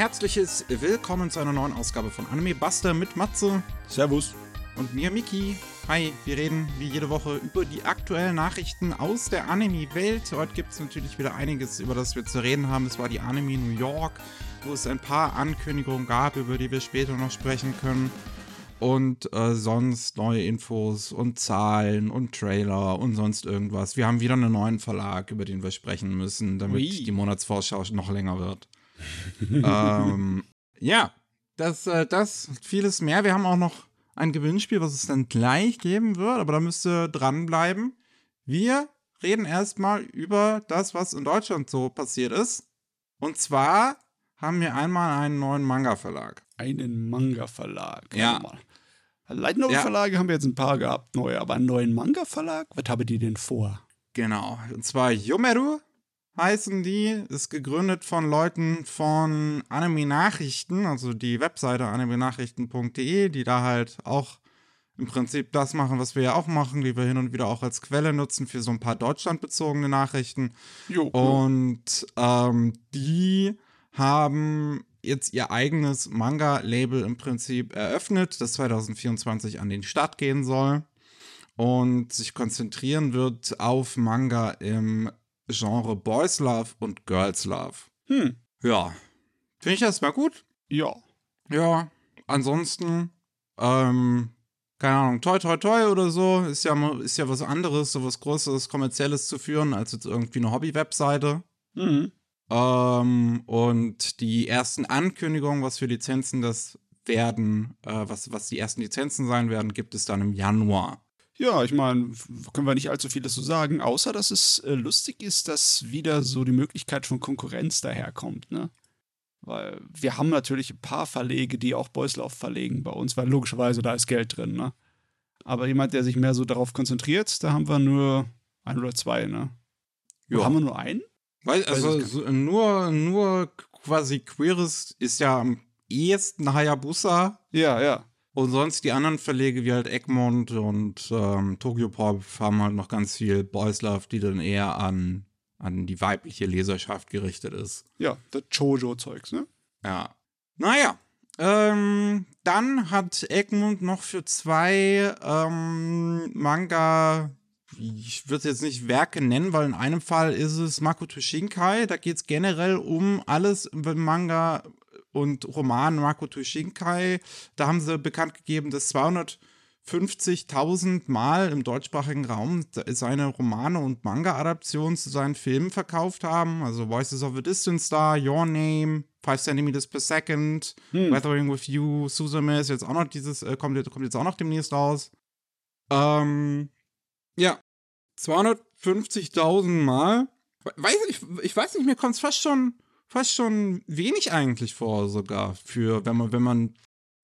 herzliches Willkommen zu einer neuen Ausgabe von Anime Buster mit Matze Servus. und mir, Miki. Hi, wir reden wie jede Woche über die aktuellen Nachrichten aus der Anime-Welt. Heute gibt es natürlich wieder einiges, über das wir zu reden haben. Es war die Anime New York, wo es ein paar Ankündigungen gab, über die wir später noch sprechen können. Und äh, sonst neue Infos und Zahlen und Trailer und sonst irgendwas. Wir haben wieder einen neuen Verlag, über den wir sprechen müssen, damit Ui. die Monatsvorschau noch länger wird. Ähm, ja, das, äh, das, vieles mehr. Wir haben auch noch ein Gewinnspiel, was es dann gleich geben wird, aber da müsst ihr dranbleiben. Wir reden erstmal über das, was in Deutschland so passiert ist. Und zwar haben wir einmal einen neuen Manga-Verlag. Einen Manga-Verlag. Ja. Warte mal. Light Novel-Verlage haben wir jetzt ein paar gehabt, neue, aber einen neuen Manga-Verlag? Was haben die denn vor? Genau. Und zwar Yomeru heißen die. Ist gegründet von Leuten von Anime Nachrichten, also die Webseite animenachrichten.de, die da halt auch im Prinzip das machen, was wir ja auch machen, die wir hin und wieder auch als Quelle nutzen für so ein paar deutschlandbezogene Nachrichten. Jo. Und ähm, die haben jetzt ihr eigenes Manga-Label im Prinzip eröffnet, das 2024 an den Start gehen soll und sich konzentrieren wird auf Manga im Genre Boys Love und Girls Love. Hm. Ja, finde ich erstmal gut. Ja. Ja, ansonsten, ähm, keine Ahnung, toi toi toi oder so, ist ja, ist ja was anderes, so was Großes, Kommerzielles zu führen, als jetzt irgendwie eine Hobby-Webseite. Mhm. Ähm, und die ersten Ankündigungen, was für Lizenzen das werden, äh, was, was die ersten Lizenzen sein werden, gibt es dann im Januar. Ja, ich meine, können wir nicht allzu viel dazu sagen, außer dass es äh, lustig ist, dass wieder so die Möglichkeit von Konkurrenz daherkommt, ne? Weil wir haben natürlich ein paar Verlege, die auch Beuslauf verlegen bei uns, weil logischerweise da ist Geld drin, ne? Aber jemand, der sich mehr so darauf konzentriert, da haben wir nur ein oder zwei, ne? Ja. Haben wir nur einen? Weil, also so, nur, nur quasi Queeres ist ja am ehesten Hayabusa Ja, ja. Und sonst die anderen Verlege wie halt Egmont und ähm, Tokyo Pop haben halt noch ganz viel Boys Love, die dann eher an, an die weibliche Leserschaft gerichtet ist. Ja, das Jojo-Zeugs, ne? Ja. Naja. Ähm, dann hat Egmont noch für zwei ähm, Manga, ich würde jetzt nicht Werke nennen, weil in einem Fall ist es Makoto Shinkai. Da geht es generell um alles im Manga und Roman Makoto Shinkai. Da haben sie bekannt gegeben, dass 250.000 Mal im deutschsprachigen Raum seine Romane und Manga-Adaptionen zu seinen Filmen verkauft haben. Also Voices of a Distant Star, Your Name, 5 Centimeters per Second, Weathering with You, Suzume ist jetzt auch noch dieses, äh, kommt, jetzt- kommt jetzt auch noch demnächst raus. Ähm, ja, 250.000 Mal. Weiß ich, ich weiß nicht, mir kommt es fast schon, fast schon wenig eigentlich vor, sogar, für, wenn man, wenn man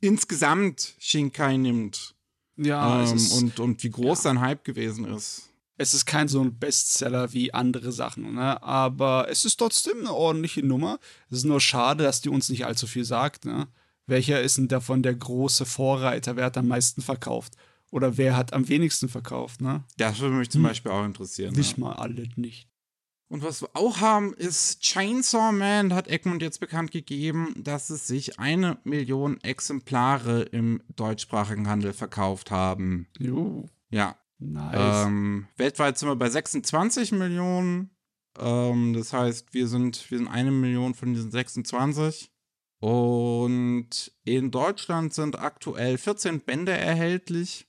insgesamt Shinkai nimmt. Ja, ähm, ist, und, und wie groß ja. sein Hype gewesen ist. es ist kein so ein Bestseller wie andere Sachen, ne? Aber es ist trotzdem eine ordentliche Nummer. Es ist nur schade, dass die uns nicht allzu viel sagt, ne? Welcher ist denn davon der große Vorreiter? Wer hat am meisten verkauft? Oder wer hat am wenigsten verkauft, ne? Das würde mich zum Beispiel auch interessieren. Nicht ja. mal alle nicht. Und was wir auch haben, ist Chainsaw Man. Hat Egmont jetzt bekannt gegeben, dass es sich eine Million Exemplare im deutschsprachigen Handel verkauft haben. Jo, Ja. nice. Ähm, weltweit sind wir bei 26 Millionen. Ähm, das heißt, wir sind, wir sind eine Million von diesen 26. Und in Deutschland sind aktuell 14 Bände erhältlich.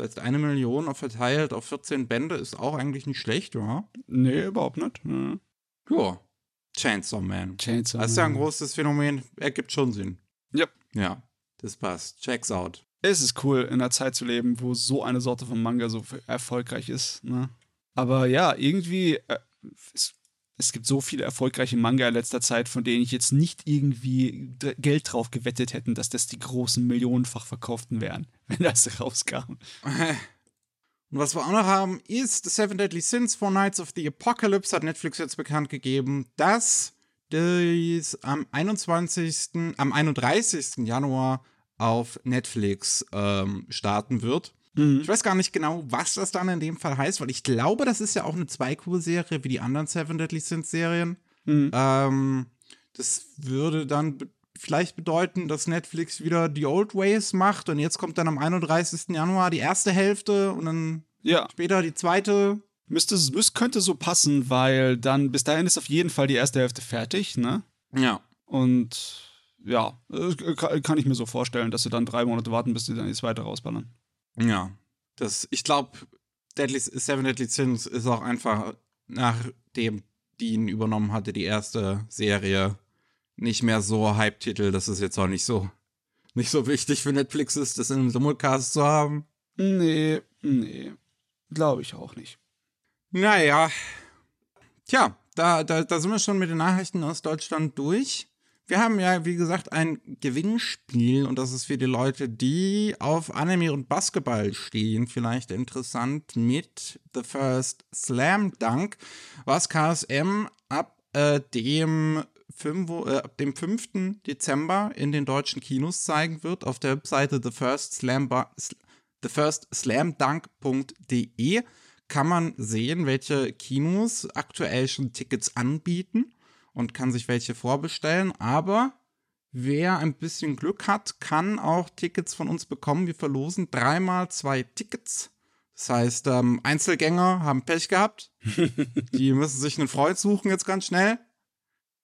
Das heißt, eine Million verteilt auf 14 Bände ist auch eigentlich nicht schlecht, ja? nee, überhaupt nicht. Ne? Ja. Chainsaw Man. Chainsaw Das ist ja ein Man. großes Phänomen. Ergibt schon Sinn. Ja. Ja, das passt. Check's out. Es ist cool, in einer Zeit zu leben, wo so eine Sorte von Manga so erfolgreich ist. Ne? Aber ja, irgendwie, äh, es, es gibt so viele erfolgreiche Manga in letzter Zeit, von denen ich jetzt nicht irgendwie Geld drauf gewettet hätten, dass das die großen millionenfach verkauften wären, wenn das rauskam. Und was wir auch noch haben, ist The Seven Deadly Sins, Four Nights of the Apocalypse, hat Netflix jetzt bekannt gegeben, dass dies am 21., am 31. Januar auf Netflix ähm, starten wird. Ich weiß gar nicht genau, was das dann in dem Fall heißt, weil ich glaube, das ist ja auch eine Zwei-Kur-Serie wie die anderen Seven Deadly Sins-Serien. Mhm. Ähm, Das würde dann vielleicht bedeuten, dass Netflix wieder die Old Ways macht und jetzt kommt dann am 31. Januar die erste Hälfte und dann Ja. später die zweite. Müsste, müsste, könnte so passen, weil dann bis dahin ist auf jeden Fall die erste Hälfte fertig, ne? Ja. Und ja, kann, kann ich mir so vorstellen, dass sie dann drei Monate warten, bis sie dann die zweite rausballern. Ja. Das, ich glaube, Deadly, Seven Deadly Sins ist auch einfach, nachdem die ihn übernommen hatte, die erste Serie, nicht mehr so Hype-Titel, dass es jetzt auch nicht so, nicht so wichtig für Netflix ist, das in einem Simulcast zu haben. Nee, nee. Glaube ich auch nicht. Naja. Tja, da, da, da sind wir schon mit den Nachrichten aus Deutschland durch. Wir haben ja, wie gesagt, ein Gewinnspiel und das ist für die Leute, die auf Anime und Basketball stehen, vielleicht interessant mit The First Slam Dunk, was KSM ab äh, dem, 5, äh, ab dem 5. Dezember in den deutschen Kinos zeigen wird, auf der Webseite The First Slam thefirstslamdunk.de kann man sehen, welche Kinos aktuell schon Tickets anbieten und kann sich welche vorbestellen. Aber wer ein bisschen Glück hat, kann auch Tickets von uns bekommen. Wir verlosen dreimal zwei Tickets. Das heißt, ähm, Einzelgänger haben Pech gehabt. Die müssen sich einen Freund suchen jetzt ganz schnell.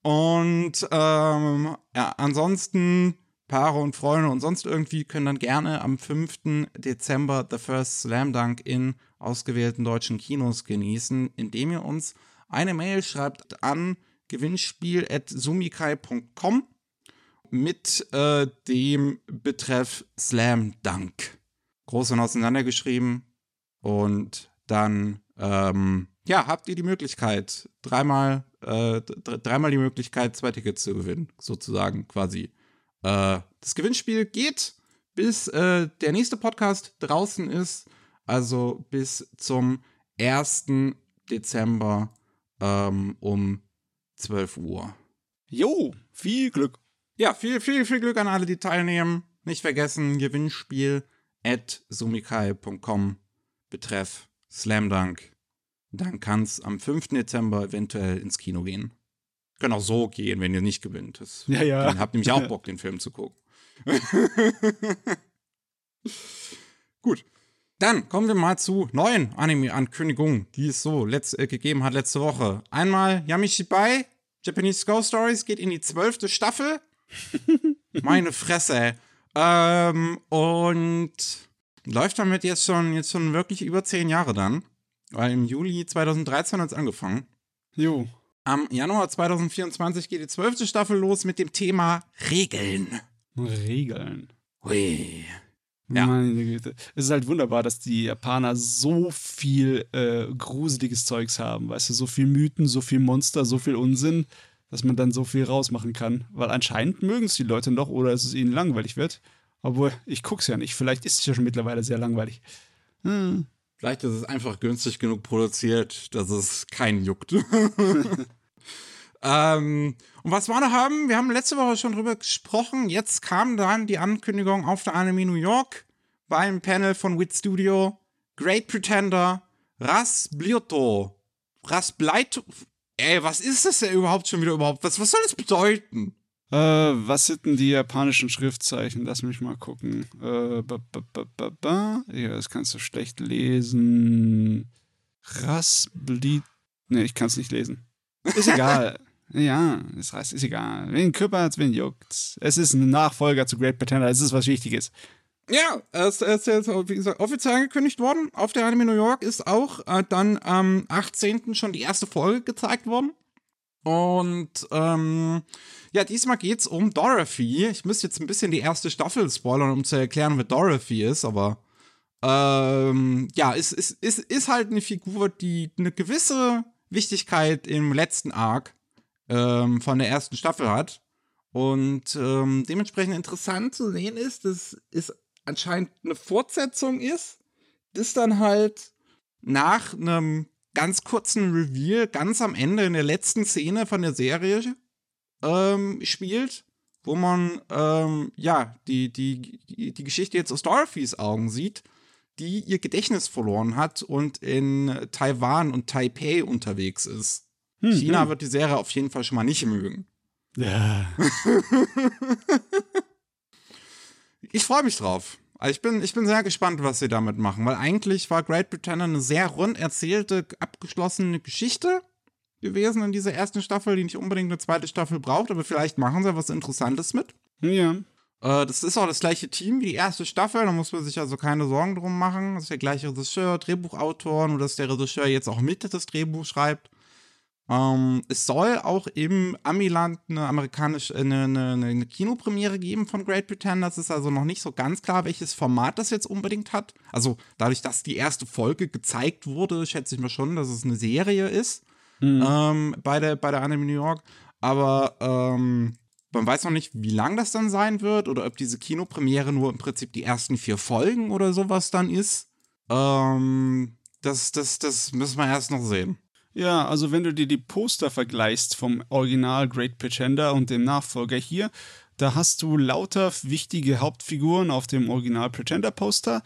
Und ähm, ja, ansonsten Paare und Freunde und sonst irgendwie können dann gerne am 5. Dezember The First Slam Dunk in ausgewählten deutschen Kinos genießen, indem ihr uns eine Mail schreibt an gewinnspiel.sumikai.com mit äh, dem Betreff Slam Dunk. Groß und auseinandergeschrieben. Und dann, ähm, ja, habt ihr die Möglichkeit, dreimal, äh, dreimal die Möglichkeit, zwei Tickets zu gewinnen, sozusagen quasi. Äh, das Gewinnspiel geht, bis äh, der nächste Podcast draußen ist, also bis zum 1. Dezember ähm, um 12 Uhr. Jo, viel Glück. Ja, viel, viel, viel Glück an alle, die teilnehmen. Nicht vergessen, Gewinnspiel at sumikai.com betreff Slam Dunk. Dann kann es am 5. Dezember eventuell ins Kino gehen. Können auch so gehen, wenn ihr nicht gewinnt. Das, Ja, ja. Dann habt nämlich auch Bock, den Film zu gucken. Gut. Dann kommen wir mal zu neuen Anime-Ankündigungen, die es so letzt, äh, gegeben hat letzte Woche. Einmal Yamishibai, Japanese Ghost Stories, geht in die zwölfte Staffel. Meine Fresse. Ähm, und läuft damit jetzt schon, jetzt schon wirklich über zehn Jahre dann. Weil im Juli 2013 hat es angefangen. Jo. Am Januar 2024 geht die zwölfte Staffel los mit dem Thema Regeln. Regeln. Hui. Ja. Meine Güte. Es ist halt wunderbar, dass die Japaner so viel äh, gruseliges Zeugs haben. Weißt du, so viel Mythen, so viel Monster, so viel Unsinn, dass man dann so viel rausmachen kann. Weil anscheinend mögen es die Leute noch oder dass es ihnen langweilig wird. Obwohl, ich guck's ja nicht. Vielleicht ist es ja schon mittlerweile sehr langweilig. Hm. Vielleicht ist es einfach günstig genug produziert, dass es keinen juckt. ähm, und was wir noch haben, wir haben letzte Woche schon drüber gesprochen. Jetzt kam dann die Ankündigung auf der Anime New York beim Panel von Wit Studio. Great Pretender, Rasblioto. Rasbleito. Ey, was ist das denn überhaupt schon wieder überhaupt? Was, was soll das bedeuten? Äh, was sind denn die japanischen Schriftzeichen? Lass mich mal gucken. Äh, ba, ba, ba. Ja, das kannst du schlecht lesen. Rasblit. Ne, ich kann es nicht lesen. Ist egal. ja, das heißt, ist egal. Wen kümmert's, wen juckt's. Es ist ein Nachfolger zu Great Pretender. Es ist was Wichtiges. Ja, es ist jetzt, wie gesagt, offiziell angekündigt worden. Auf der Anime New York ist auch äh, dann am 18. schon die erste Folge gezeigt worden. Und ähm, ja, diesmal geht's um Dorothy. Ich müsste jetzt ein bisschen die erste Staffel spoilern, um zu erklären, wer Dorothy ist, aber ähm, ja, es ist, ist, ist halt eine Figur, die eine gewisse Wichtigkeit im letzten Arc ähm, von der ersten Staffel hat. Und ähm, dementsprechend interessant zu sehen ist, dass es anscheinend eine Fortsetzung ist, das dann halt nach einem ganz kurzen Reveal ganz am Ende in der letzten Szene von der Serie ähm, spielt, wo man ähm, ja die, die, die, Geschichte jetzt aus Dorothys Augen sieht, die ihr Gedächtnis verloren hat und in Taiwan und Taipei unterwegs ist. Hm, China hm. wird die Serie auf jeden Fall schon mal nicht mögen. Ja. ich freue mich drauf. Also ich bin, ich bin sehr gespannt, was sie damit machen, weil eigentlich war Great Britain eine sehr rund erzählte, abgeschlossene Geschichte gewesen in dieser ersten Staffel, die nicht unbedingt eine zweite Staffel braucht, aber vielleicht machen sie was Interessantes mit. Ja. Äh, das ist auch das gleiche Team wie die erste Staffel, da muss man sich also keine Sorgen drum machen. Das ist der gleiche Regisseur, Drehbuchautor, nur dass der Regisseur jetzt auch mit das Drehbuch schreibt. Ähm, es soll auch im Amiland eine amerikanische, eine, eine, eine, Kinopremiere geben von Great. Das ist also noch nicht so ganz klar, welches Format das jetzt unbedingt hat. Also dadurch, dass die erste Folge gezeigt wurde, schätze ich mir schon, dass es eine Serie ist mhm. ähm, bei, der, bei der Anime New York. Aber ähm, man weiß noch nicht, wie lang das dann sein wird oder ob diese Kinopremiere nur im Prinzip die ersten vier Folgen oder sowas dann ist. Ähm, das, das, das müssen wir erst noch sehen. Ja, also wenn du dir die Poster vergleichst vom Original Great Pretender und dem Nachfolger hier, da hast du lauter wichtige Hauptfiguren auf dem Original Pretender Poster,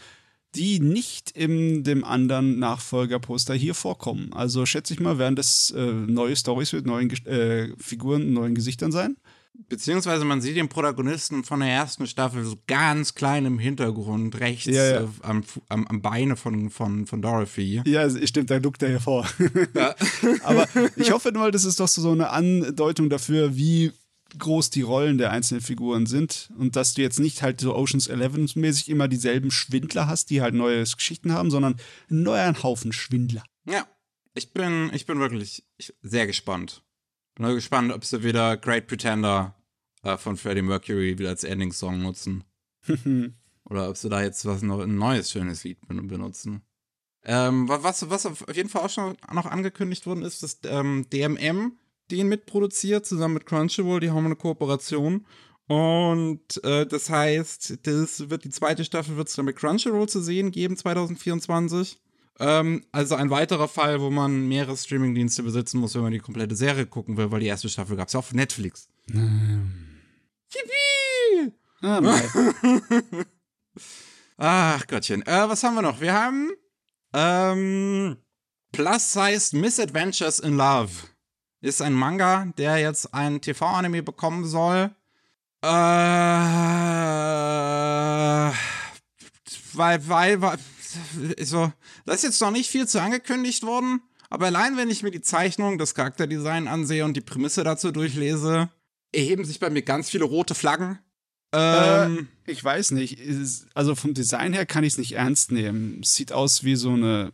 die nicht in dem anderen Nachfolger-Poster hier vorkommen. Also schätze ich mal, werden das äh, neue Stories mit neuen äh, Figuren, neuen Gesichtern sein. Beziehungsweise man sieht den Protagonisten von der ersten Staffel so ganz klein im Hintergrund, rechts ja, ja. Äh, am, am, am, Beine von, von, von Dorothy. Ja, stimmt, da guckt er hervor. Ja. Aber ich hoffe nur, das ist doch so eine Andeutung dafür, wie groß die Rollen der einzelnen Figuren sind und dass du jetzt nicht halt so Oceans 11 mäßig immer dieselben Schwindler hast, die halt neue Geschichten haben, sondern einen neuen Haufen Schwindler. Ja, ich bin, ich bin wirklich sehr gespannt. Bin gespannt, ob sie wieder Great Pretender äh, von Freddie Mercury wieder als Ending-Song nutzen. Oder ob sie da jetzt was noch ein neues schönes Lied benutzen. Ähm, was, was auf jeden Fall auch schon noch angekündigt worden ist, dass ähm, DMM den mitproduziert, zusammen mit Crunchyroll, die haben eine Kooperation. Und äh, das heißt, das wird die zweite Staffel wird es dann mit Crunchyroll zu sehen geben 2024. Ähm, also ein weiterer Fall, wo man mehrere Streamingdienste besitzen muss, wenn man die komplette Serie gucken will, weil die erste Staffel gab es ja auf Netflix. Ähm. Yippie! Ah, Ach Gottchen. Äh, was haben wir noch? Wir haben ähm, Plus-Sized Misadventures in Love. Ist ein Manga, der jetzt ein TV-Anime bekommen soll. Äh, weil, weil, weil so, da ist jetzt noch nicht viel zu angekündigt worden, aber allein wenn ich mir die Zeichnung, das Charakterdesign ansehe und die Prämisse dazu durchlese, erheben sich bei mir ganz viele rote Flaggen. Ähm, äh, ich weiß nicht. Also vom Design her kann ich es nicht ernst nehmen. Sieht aus wie so eine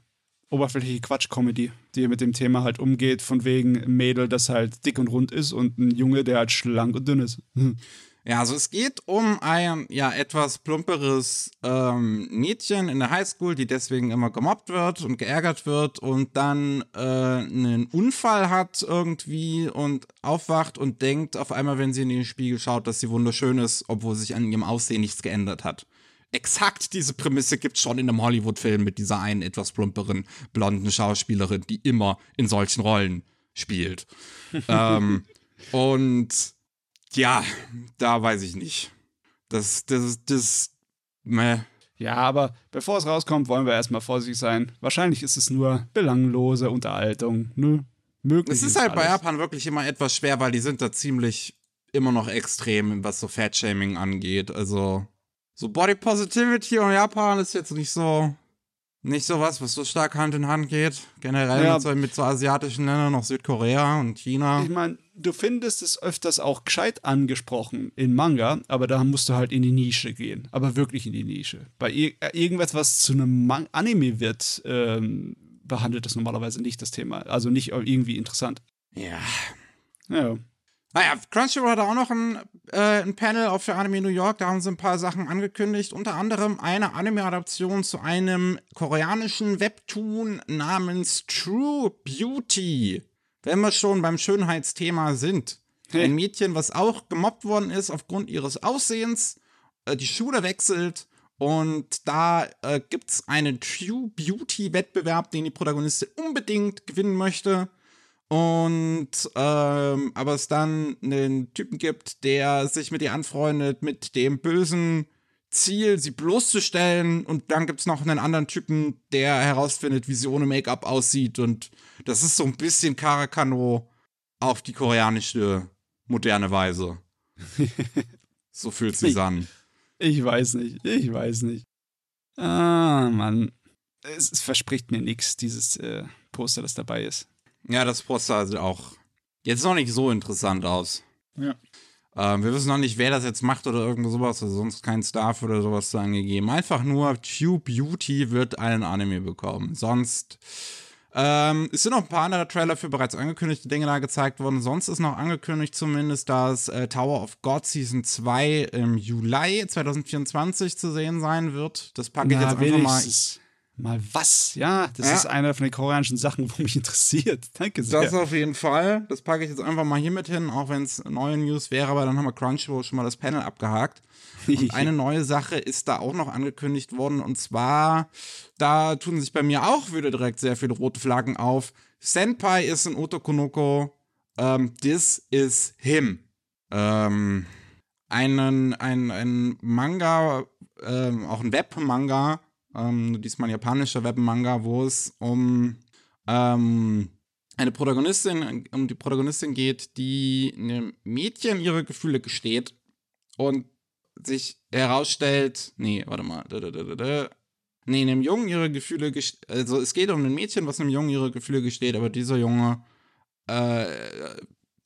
oberflächliche Quatsch-Comedy, die mit dem Thema halt umgeht, von wegen Mädel, das halt dick und rund ist und ein Junge, der halt schlank und dünn ist. Ja, also es geht um ein ja etwas plumperes ähm, Mädchen in der Highschool, die deswegen immer gemobbt wird und geärgert wird und dann äh, einen Unfall hat irgendwie und aufwacht und denkt auf einmal, wenn sie in den Spiegel schaut, dass sie wunderschön ist, obwohl sich an ihrem Aussehen nichts geändert hat. Exakt diese Prämisse gibt es schon in einem Hollywood-Film mit dieser einen etwas plumperen blonden Schauspielerin, die immer in solchen Rollen spielt. ähm, und ja, da weiß ich nicht. Das, das, das, meh. Ja, aber bevor es rauskommt, wollen wir erstmal vorsichtig sein. Wahrscheinlich ist es nur belanglose Unterhaltung. Ne? Möglich. Es ist halt alles. bei Japan wirklich immer etwas schwer, weil die sind da ziemlich immer noch extrem, was so Fat-Shaming angeht. Also, so Body Positivity in Japan ist jetzt nicht so nicht so was, was so stark Hand in Hand geht. Generell ja. mit, so, mit so asiatischen Ländern, noch Südkorea und China. Ich meine, du findest es öfters auch gescheit angesprochen in Manga, aber da musst du halt in die Nische gehen. Aber wirklich in die Nische. Bei äh, irgendwas, was zu einem Man Anime wird, ähm, behandelt das normalerweise nicht das Thema. Also nicht irgendwie interessant. Ja. Ja. Naja, Crunchyroll hat auch noch ein, äh, ein Panel auf der Anime New York, da haben sie ein paar Sachen angekündigt, unter anderem eine Anime-Adaption zu einem koreanischen Webtoon namens True Beauty. Wenn wir schon beim Schönheitsthema sind. Ein Mädchen, was auch gemobbt worden ist aufgrund ihres Aussehens, äh, die Schule wechselt und da äh, gibt es einen True Beauty-Wettbewerb, den die Protagonistin unbedingt gewinnen möchte. Und ähm, aber es dann einen Typen gibt, der sich mit ihr anfreundet, mit dem bösen Ziel, sie bloßzustellen. Und dann gibt es noch einen anderen Typen, der herausfindet, wie sie ohne Make-up aussieht. Und das ist so ein bisschen Karakano auf die koreanische moderne Weise. so fühlt sich's an. Ich weiß nicht, ich weiß nicht. Ah, Mann. Es, es verspricht mir nichts, dieses äh, Poster, das dabei ist. Ja, das Poster sieht auch jetzt noch nicht so interessant aus. Ja. Ähm, wir wissen noch nicht, wer das jetzt macht oder irgend sowas, also sonst kein Staff oder sowas zu angegeben. Einfach nur Tube Beauty wird einen Anime bekommen. Sonst ähm, es sind noch ein paar andere Trailer für bereits angekündigte Dinge da gezeigt worden. Sonst ist noch angekündigt zumindest, dass äh, Tower of God Season 2 im Juli 2024 zu sehen sein wird. Das packe ich Na, jetzt einfach mal. Mal was? Ja, das Ja. ist eine von den koreanischen Sachen, wo mich interessiert. Danke sehr. Das auf jeden Fall. Das packe ich jetzt einfach mal hier mit hin, auch wenn es neue News wäre, aber dann haben wir Crunchyroll schon mal das Panel abgehakt. Und eine neue Sache ist da auch noch angekündigt worden und zwar, da tun sich bei mir auch wieder direkt sehr viele rote Flaggen auf. Senpai ist ein Otokonoko. Ähm, this is him. Ähm, einen, ein, ein Manga, ähm, auch ein Webmanga, ähm, diesmal japanischer Webmanga, wo es um ähm, eine Protagonistin, um die Protagonistin geht, die einem Mädchen ihre Gefühle gesteht und sich herausstellt, nee, warte mal, da, da, da, da, nee, einem Jungen ihre Gefühle, also es geht um ein Mädchen, was einem Jungen ihre Gefühle gesteht, aber dieser Junge, äh,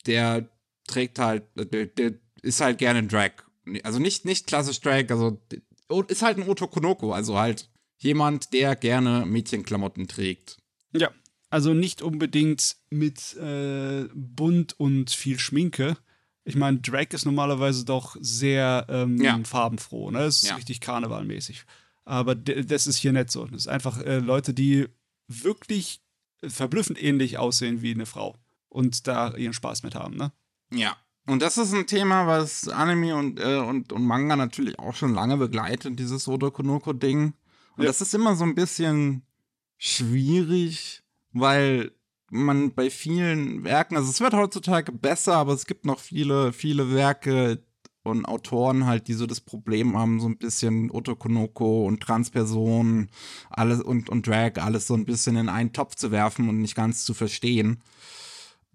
der trägt halt, der, der ist halt gerne Drag. Also nicht, nicht klassisch Drag, also ist halt ein Otokonoko, also halt jemand, der gerne Mädchenklamotten trägt. Ja, also nicht unbedingt mit äh, bunt und viel Schminke. Ich meine, Drag ist normalerweise doch sehr ähm, Ja. farbenfroh, ne? Das ist Ja. richtig karnevalmäßig. Aber das ist hier nicht so. Das ist einfach äh, Leute, die wirklich verblüffend ähnlich aussehen wie eine Frau und da ihren Spaß mit haben, ne? Ja. Und das ist ein Thema, was Anime und, äh, und, und Manga natürlich auch schon lange begleitet, dieses Otokonoko-Ding. Und Ja. das ist immer so ein bisschen schwierig, weil man bei vielen Werken, also es wird heutzutage besser, aber es gibt noch viele, viele Werke und Autoren halt, die so das Problem haben, so ein bisschen Otokonoko und Transpersonen, alles und, und Drag, alles so ein bisschen in einen Topf zu werfen und nicht ganz zu verstehen.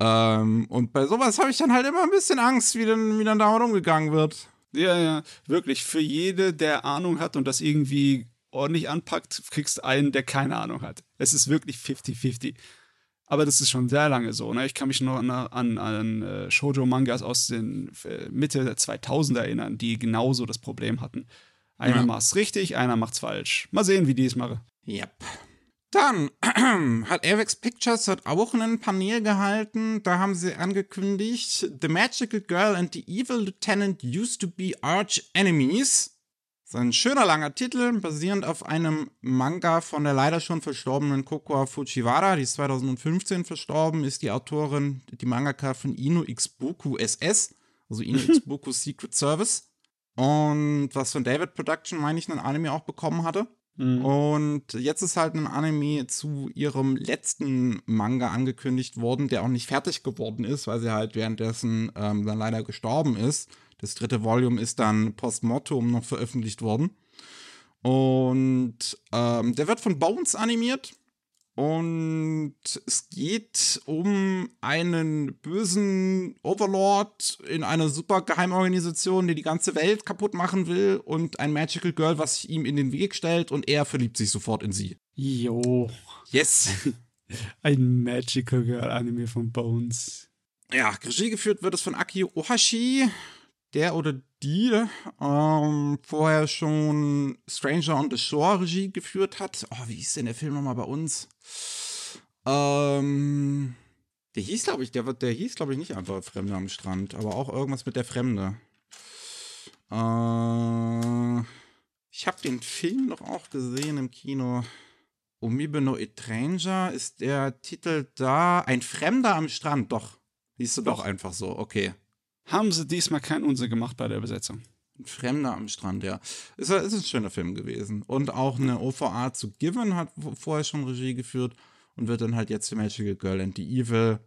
Ähm, und bei sowas habe ich dann halt immer ein bisschen Angst, wie dann, wie dann damit umgegangen wird. Ja, ja, wirklich. Für jede, der Ahnung hat und das irgendwie ordentlich anpackt, kriegst du einen, der keine Ahnung hat. Es ist wirklich 50-50. Aber das ist schon sehr lange so. Ne? Ich kann mich noch an, an, an äh, Shoujo-Mangas aus den äh, Mitte der 2000er erinnern, die genauso das Problem hatten. Einer Ja. macht's richtig, einer macht's falsch. Mal sehen, wie die es machen. Yep. Dann hat Avex Pictures hat auch ein Panel gehalten. Da haben sie angekündigt, The Magical Girl and the Evil Lieutenant used to be arch enemies. Das ist ein schöner langer Titel, basierend auf einem Manga von der leider schon verstorbenen Kokoa Fujiwara. Die ist 2015 verstorben, ist die Autorin, die Mangaka von Inu X Boku SS, also Inu X Boku Secret Service. Und was von David Production, meine ich, einen Anime auch bekommen hatte. Und jetzt ist halt ein Anime zu ihrem letzten Manga angekündigt worden, der auch nicht fertig geworden ist, weil sie halt währenddessen ähm, dann leider gestorben ist. Das dritte Volume ist dann postmortem noch veröffentlicht worden. Und ähm, der wird von Bones animiert. Und es geht um einen bösen Overlord in einer super Geheimorganisation, die die ganze Welt kaputt machen will und ein Magical Girl, was sich ihm in den Weg stellt und er verliebt sich sofort in sie. Jo. Yes. Ein Magical Girl Anime von Bones. Ja, Regie geführt wird es von Aki Ohashi, der oder die ähm, vorher schon Stranger on the Shore Regie geführt hat. Oh, wie ist denn der Film nochmal bei uns? Ähm, der hieß, glaube ich, der, der hieß, glaube ich, nicht einfach Fremde am Strand, aber auch irgendwas mit der Fremde. Äh, ich habe den Film doch auch gesehen im Kino. Umibe no Etranger ist der Titel da. Ein Fremder am Strand, doch. Siehst du Doch. einfach so, okay. Haben sie diesmal keinen Unsinn gemacht bei der Besetzung? Fremder am Strand, ja. Ist, ist ein schöner Film gewesen. Und auch eine OVA zu Given hat vorher schon Regie geführt und wird dann halt jetzt The Magical Girl and the Evil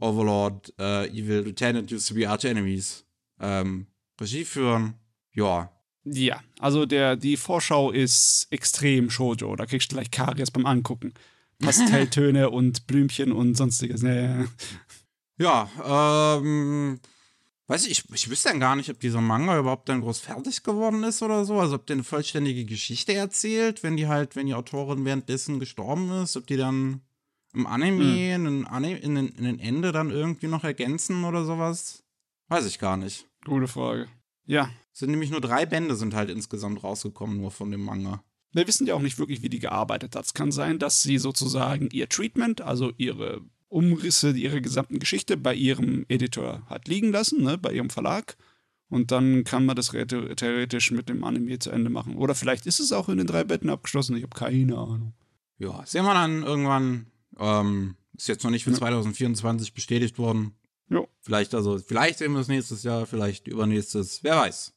Overlord, äh, Evil Lieutenant used to be Arch Enemies ähm, Regie führen. Ja. Ja, also der, die Vorschau ist extrem Shoujo. Da kriegst du gleich Karies beim Angucken. Pastelltöne und Blümchen und sonstiges. Ja, ja. Ja, ähm, Weiß ich, ich wüsste dann gar nicht, ob dieser Manga überhaupt dann groß fertig geworden ist oder so. Also ob der eine vollständige Geschichte erzählt, wenn die halt, wenn die Autorin währenddessen gestorben ist, ob die dann im Anime, hm. in, Anime in, in ein Ende dann irgendwie noch ergänzen oder sowas. Weiß ich gar nicht. Gute Frage. Ja. Es sind nämlich nur drei Bände sind halt insgesamt rausgekommen, nur von dem Manga. Wir wissen ja auch nicht wirklich, wie die gearbeitet hat. Es kann sein, dass sie sozusagen ihr Treatment, also ihre Umrisse ihrer gesamten Geschichte bei ihrem Editor hat liegen lassen, ne, bei ihrem Verlag. Und dann kann man das theoretisch mit dem Anime zu Ende machen. Oder vielleicht ist es auch in den drei Betten abgeschlossen. Ich habe keine Ahnung. Ja, sehen wir dann irgendwann. Ähm, ist jetzt noch nicht für ja. 2024 bestätigt worden. Ja. Vielleicht also, vielleicht sehen wir es nächstes Jahr, vielleicht übernächstes, wer weiß.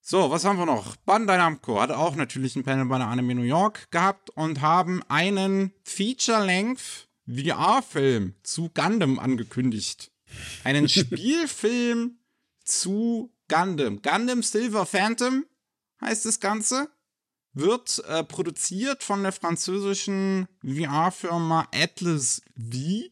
So, was haben wir noch? Bandai Namco hat auch natürlich ein Panel bei der Anime New York gehabt und haben einen Feature-Length VR-Film zu Gundam angekündigt. Einen Spielfilm zu Gundam. Gundam Silver Phantom heißt das Ganze. Wird äh, produziert von der französischen VR-Firma Atlas V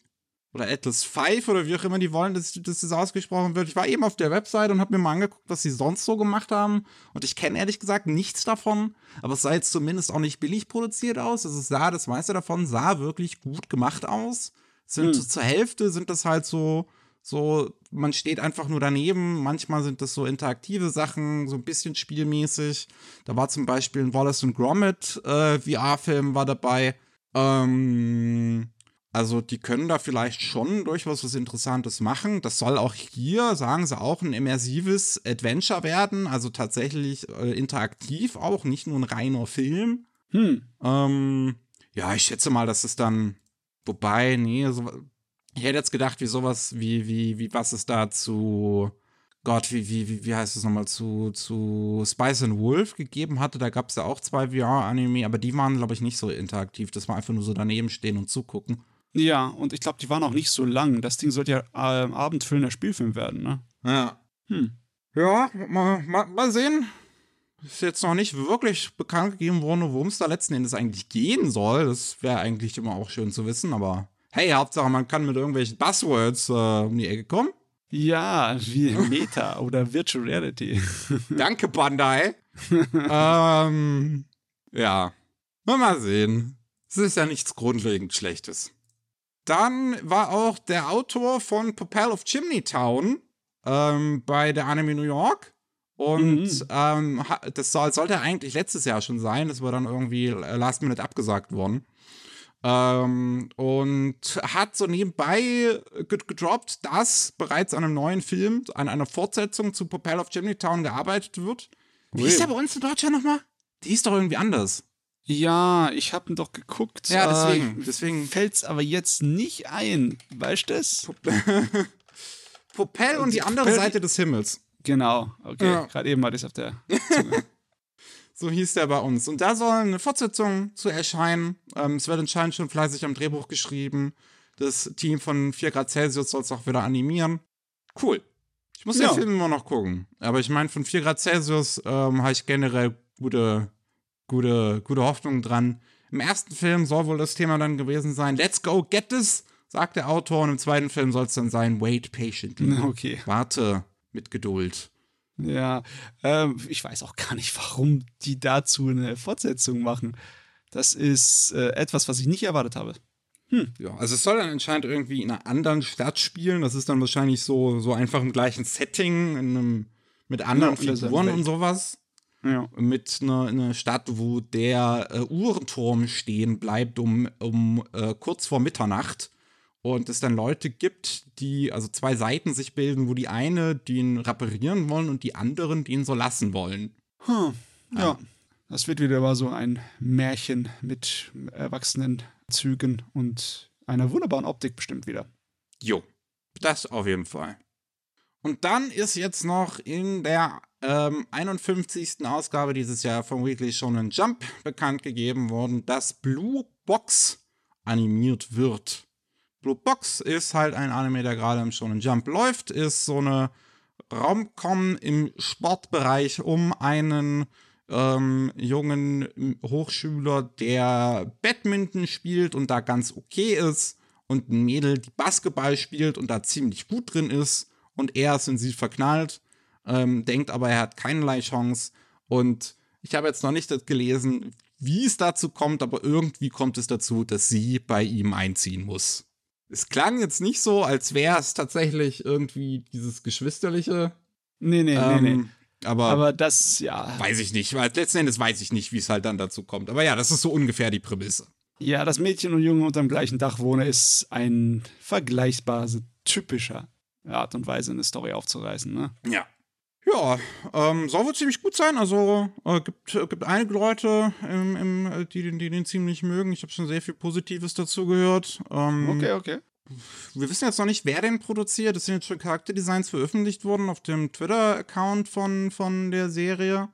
oder Atlas 5 oder wie auch immer die wollen, dass, dass das ausgesprochen wird. Ich war eben auf der Website und habe mir mal angeguckt, was sie sonst so gemacht haben. Und ich kenne ehrlich gesagt nichts davon, aber es sah jetzt zumindest auch nicht billig produziert aus. Also es sah, das meiste davon sah wirklich gut gemacht aus. Sind hm. zur Hälfte sind das halt so, so, man steht einfach nur daneben. Manchmal sind das so interaktive Sachen, so ein bisschen spielmäßig. Da war zum Beispiel ein Wallace und Gromit äh, VR-Film war dabei. Ähm, also die können da vielleicht schon durchaus was Interessantes machen. Das soll auch hier, sagen sie auch, ein immersives Adventure werden. Also tatsächlich äh, interaktiv auch, nicht nur ein reiner Film. Hm. Ähm, ja, ich schätze mal, dass es dann, wobei, nee, so, ich hätte jetzt gedacht, wie sowas, wie, wie, wie, was ist da zu, Gott, wie, wie, wie, wie heißt es nochmal, zu, zu Spice and Wolf gegeben hatte. Da gab es ja auch zwei VR-Anime, aber die waren, glaube ich, nicht so interaktiv. Das war einfach nur so daneben stehen und zugucken. Ja, und ich glaube, die waren auch nicht so lang. Das Ding sollte ja äh, abendfüllender Spielfilm werden, ne? Ja. Hm. Ja, mal, mal, mal sehen. Ist jetzt noch nicht wirklich bekannt gegeben worden, worum es da letzten Endes eigentlich gehen soll. Das wäre eigentlich immer auch schön zu wissen, aber hey, Hauptsache, man kann mit irgendwelchen Buzzwords äh, um die Ecke kommen. Ja, wie Meta oder Virtual Reality. Danke, Bandai. ähm, ja. Mal sehen. Es ist ja nichts grundlegend Schlechtes. Dann war auch der Autor von Propel of Chimney Town ähm, bei der Anime New York. Und mhm. ähm, das soll, sollte eigentlich letztes Jahr schon sein. Das war dann irgendwie last minute abgesagt worden. Ähm, und hat so nebenbei gedroppt, dass bereits an einem neuen Film, an einer Fortsetzung zu Propel of Chimney Town gearbeitet wird. Wie ist der bei uns in Deutschland nochmal? Die ist doch irgendwie anders. Ja, ich habe ihn doch geguckt. Ja, deswegen. Äh, deswegen fällt's aber jetzt nicht ein. Weißt du das? Popel und die andere Popel Seite des Himmels. Genau, okay. Ja. Gerade eben ich es auf der Zunge. so hieß der bei uns. Und da soll eine Fortsetzung zu erscheinen. Ähm, es wird anscheinend schon fleißig am Drehbuch geschrieben. Das Team von 4 Grad Celsius soll es auch wieder animieren. Cool. Ich muss ja. den Film immer noch gucken. Aber ich meine, von 4 Grad Celsius ähm, habe ich generell gute gute, gute Hoffnung dran. Im ersten Film soll wohl das Thema dann gewesen sein, let's go, get this, sagt der Autor. Und im zweiten Film soll es dann sein, wait patiently. Okay. Warte mit Geduld. Ja, ähm, ich weiß auch gar nicht, warum die dazu eine Fortsetzung machen. Das ist äh, etwas, was ich nicht erwartet habe. Hm. Ja, also es soll dann anscheinend irgendwie in einer anderen Stadt spielen. Das ist dann wahrscheinlich so, so einfach im gleichen Setting, einem, mit anderen ja, Figuren und sowas. Ja. Mit einer, einer, Stadt, wo der äh, Uhrenturm stehen bleibt um, um äh, kurz vor Mitternacht. Und es dann Leute gibt, die, also zwei Seiten sich bilden, wo die eine den reparieren wollen und die anderen den so lassen wollen. Hm. Ja. ja. Das wird wieder mal so ein Märchen mit erwachsenen Zügen und einer wunderbaren Optik bestimmt wieder. Jo, das auf jeden Fall. Und dann ist jetzt noch in der ähm, 51. Ausgabe dieses Jahr vom Weekly Shonen Jump bekannt gegeben worden, dass Blue Box animiert wird. Blue Box ist halt ein Anime, der gerade im Shonen Jump läuft, ist so eine Raumcom im Sportbereich um einen ähm, jungen Hochschüler, der Badminton spielt und da ganz okay ist und ein Mädel, die Basketball spielt und da ziemlich gut drin ist und er ist in sie verknallt, ähm, denkt aber, er hat keinerlei Chance. Und ich habe jetzt noch nicht gelesen, wie es dazu kommt, aber irgendwie kommt es dazu, dass sie bei ihm einziehen muss. Es klang jetzt nicht so, als wäre es tatsächlich irgendwie dieses Geschwisterliche. Nee, nee, ähm, nee, nee. Aber, aber das, ja. Weiß ich nicht. Weil letzten Endes weiß ich nicht, wie es halt dann dazu kommt. Aber ja, das ist so ungefähr die Prämisse. Ja, dass Mädchen und Junge unter dem gleichen Dach wohnen, ist ein vergleichbarer, typischer Art und Weise, eine Story aufzureißen, ne? Ja. Ja, ähm, soll wohl ziemlich gut sein. Also äh, gibt, äh, gibt einige Leute, im, im, äh, die, die den ziemlich mögen. Ich habe schon sehr viel Positives dazu gehört. Ähm, okay, okay. Wir wissen jetzt noch nicht, wer den produziert. Es sind jetzt schon Charakterdesigns veröffentlicht worden auf dem Twitter-Account von, von der Serie.